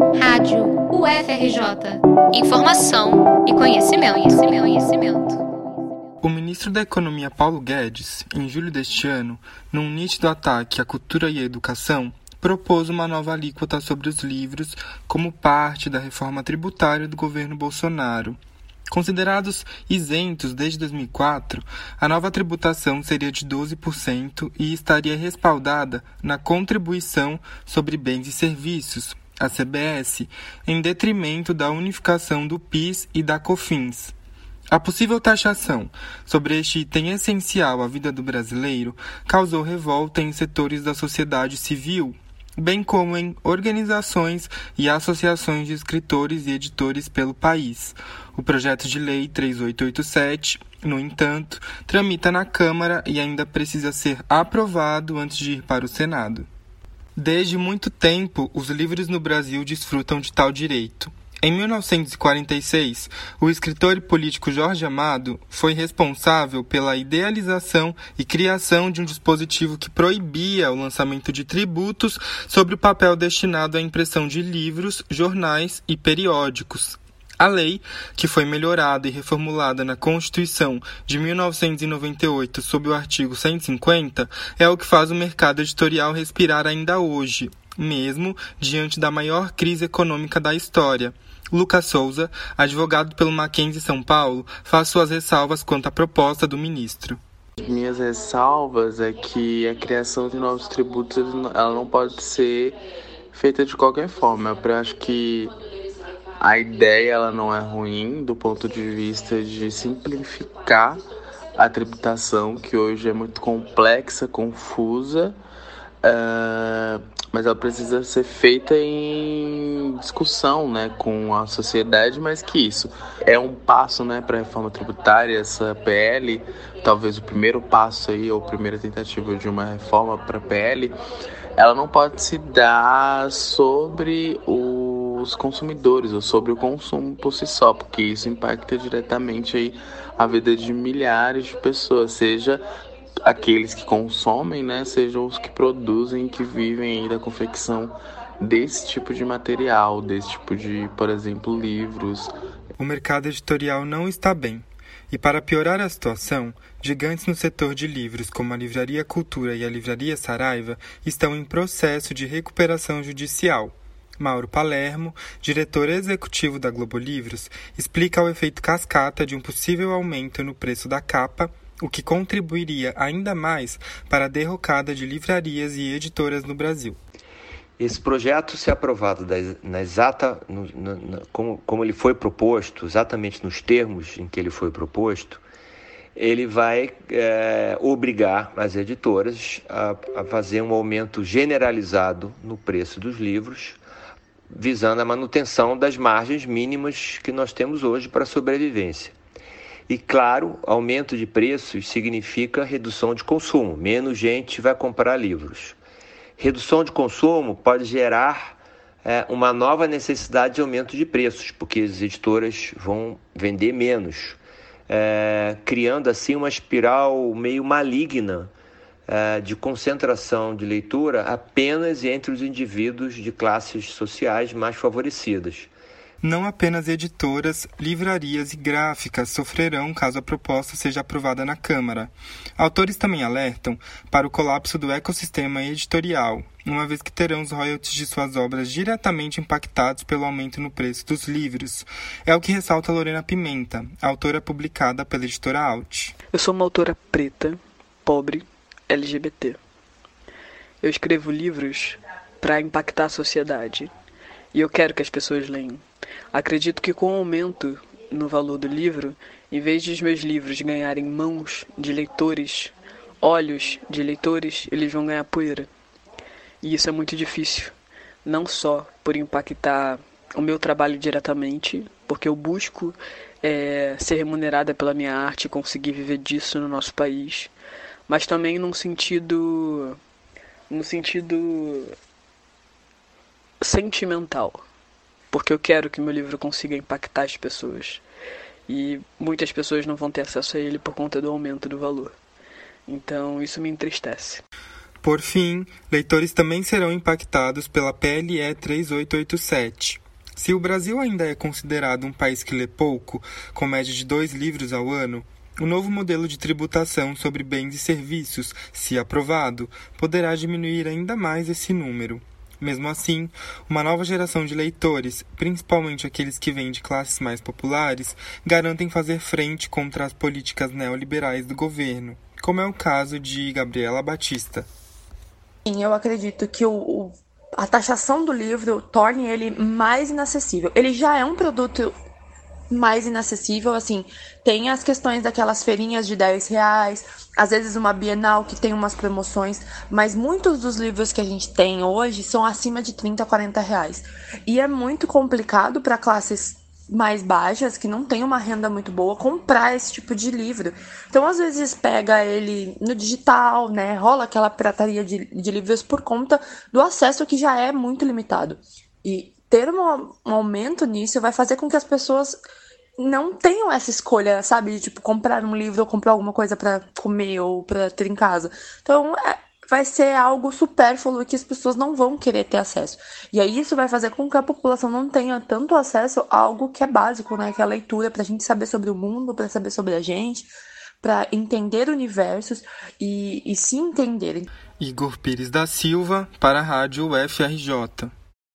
Rádio UFRJ. Informação e conhecimento, conhecimento, conhecimento. O ministro da Economia Paulo Guedes, em julho deste ano, num nítido ataque à cultura e à educação, propôs uma nova alíquota sobre os livros como parte da reforma tributária do governo Bolsonaro. Considerados isentos desde 2004, a nova tributação seria de 12% e estaria respaldada na contribuição sobre bens e serviços, a CBS, em detrimento da unificação do PIS e da COFINS. A possível taxação sobre este item essencial à vida do brasileiro causou revolta em setores da sociedade civil bem como em organizações e associações de escritores e editores pelo país. O projeto de lei 3887, no entanto, tramita na Câmara e ainda precisa ser aprovado antes de ir para o Senado. Desde muito tempo, os livros no Brasil desfrutam de tal direito. Em 1946, o escritor e político Jorge Amado foi responsável pela idealização e criação de um dispositivo que proibia o lançamento de tributos sobre o papel destinado à impressão de livros, jornais e periódicos. A lei, que foi melhorada e reformulada na Constituição de 1998 sob o artigo 150, é o que faz o mercado editorial respirar ainda hoje, mesmo diante da maior crise econômica da história. Lucas Souza, advogado pelo Mackenzie São Paulo, faz suas ressalvas quanto à proposta do ministro. Minhas ressalvas é que a criação de novos tributos ela não pode ser feita de qualquer forma. Eu acho que a ideia ela não é ruim do ponto de vista de simplificar a tributação, que hoje é muito complexa, confusa. Uh, mas ela precisa ser feita em discussão né, com a sociedade, mas que isso é um passo né, para a reforma tributária, essa PL, talvez o primeiro passo aí, ou primeira tentativa de uma reforma para a PL, ela não pode se dar sobre os consumidores ou sobre o consumo por si só, porque isso impacta diretamente aí a vida de milhares de pessoas, seja aqueles que consomem, né, sejam os que produzem, que vivem aí da confecção desse tipo de material, desse tipo de, por exemplo, livros. O mercado editorial não está bem. E para piorar a situação, gigantes no setor de livros como a Livraria Cultura e a Livraria Saraiva estão em processo de recuperação judicial. Mauro Palermo, diretor executivo da Globo Livros, explica o efeito cascata de um possível aumento no preço da capa o que contribuiria ainda mais para a derrocada de livrarias e editoras no Brasil. Esse projeto, se aprovado na exata, no, como, como ele foi proposto, exatamente nos termos em que ele foi proposto, ele vai é, obrigar as editoras a, a fazer um aumento generalizado no preço dos livros, visando a manutenção das margens mínimas que nós temos hoje para sobrevivência. E claro, aumento de preços significa redução de consumo, menos gente vai comprar livros. Redução de consumo pode gerar é, uma nova necessidade de aumento de preços, porque as editoras vão vender menos, é, criando assim uma espiral meio maligna é, de concentração de leitura apenas entre os indivíduos de classes sociais mais favorecidas. Não apenas editoras, livrarias e gráficas sofrerão caso a proposta seja aprovada na Câmara. Autores também alertam para o colapso do ecossistema editorial, uma vez que terão os royalties de suas obras diretamente impactados pelo aumento no preço dos livros. É o que ressalta Lorena Pimenta, autora publicada pela editora Alt. Eu sou uma autora preta, pobre, LGBT. Eu escrevo livros para impactar a sociedade. E eu quero que as pessoas leiam. Acredito que com o aumento no valor do livro, em vez de os meus livros ganharem mãos de leitores, olhos de leitores, eles vão ganhar poeira. E isso é muito difícil, não só por impactar o meu trabalho diretamente, porque eu busco é, ser remunerada pela minha arte e conseguir viver disso no nosso país, mas também num sentido no sentido sentimental porque eu quero que meu livro consiga impactar as pessoas. E muitas pessoas não vão ter acesso a ele por conta do aumento do valor. Então isso me entristece. Por fim, leitores também serão impactados pela PLE 3887. Se o Brasil ainda é considerado um país que lê pouco, com média de dois livros ao ano, o novo modelo de tributação sobre bens e serviços, se aprovado, poderá diminuir ainda mais esse número. Mesmo assim, uma nova geração de leitores, principalmente aqueles que vêm de classes mais populares, garantem fazer frente contra as políticas neoliberais do governo, como é o caso de Gabriela Batista. Sim, eu acredito que o, o, a taxação do livro torne ele mais inacessível. Ele já é um produto mais inacessível, assim, tem as questões daquelas feirinhas de 10 reais, às vezes uma Bienal que tem umas promoções, mas muitos dos livros que a gente tem hoje são acima de 30, 40 reais. E é muito complicado para classes mais baixas, que não tem uma renda muito boa, comprar esse tipo de livro. Então, às vezes, pega ele no digital, né? Rola aquela pirataria de, de livros por conta do acesso que já é muito limitado. E ter um, um aumento nisso vai fazer com que as pessoas não tenham essa escolha, sabe? De, tipo, comprar um livro ou comprar alguma coisa para comer ou para ter em casa. Então, é, vai ser algo supérfluo que as pessoas não vão querer ter acesso. E aí isso vai fazer com que a população não tenha tanto acesso a algo que é básico, né? Que é a leitura, pra gente saber sobre o mundo, para saber sobre a gente, para entender universos e, e se entenderem. Igor Pires da Silva, para a Rádio UFRJ.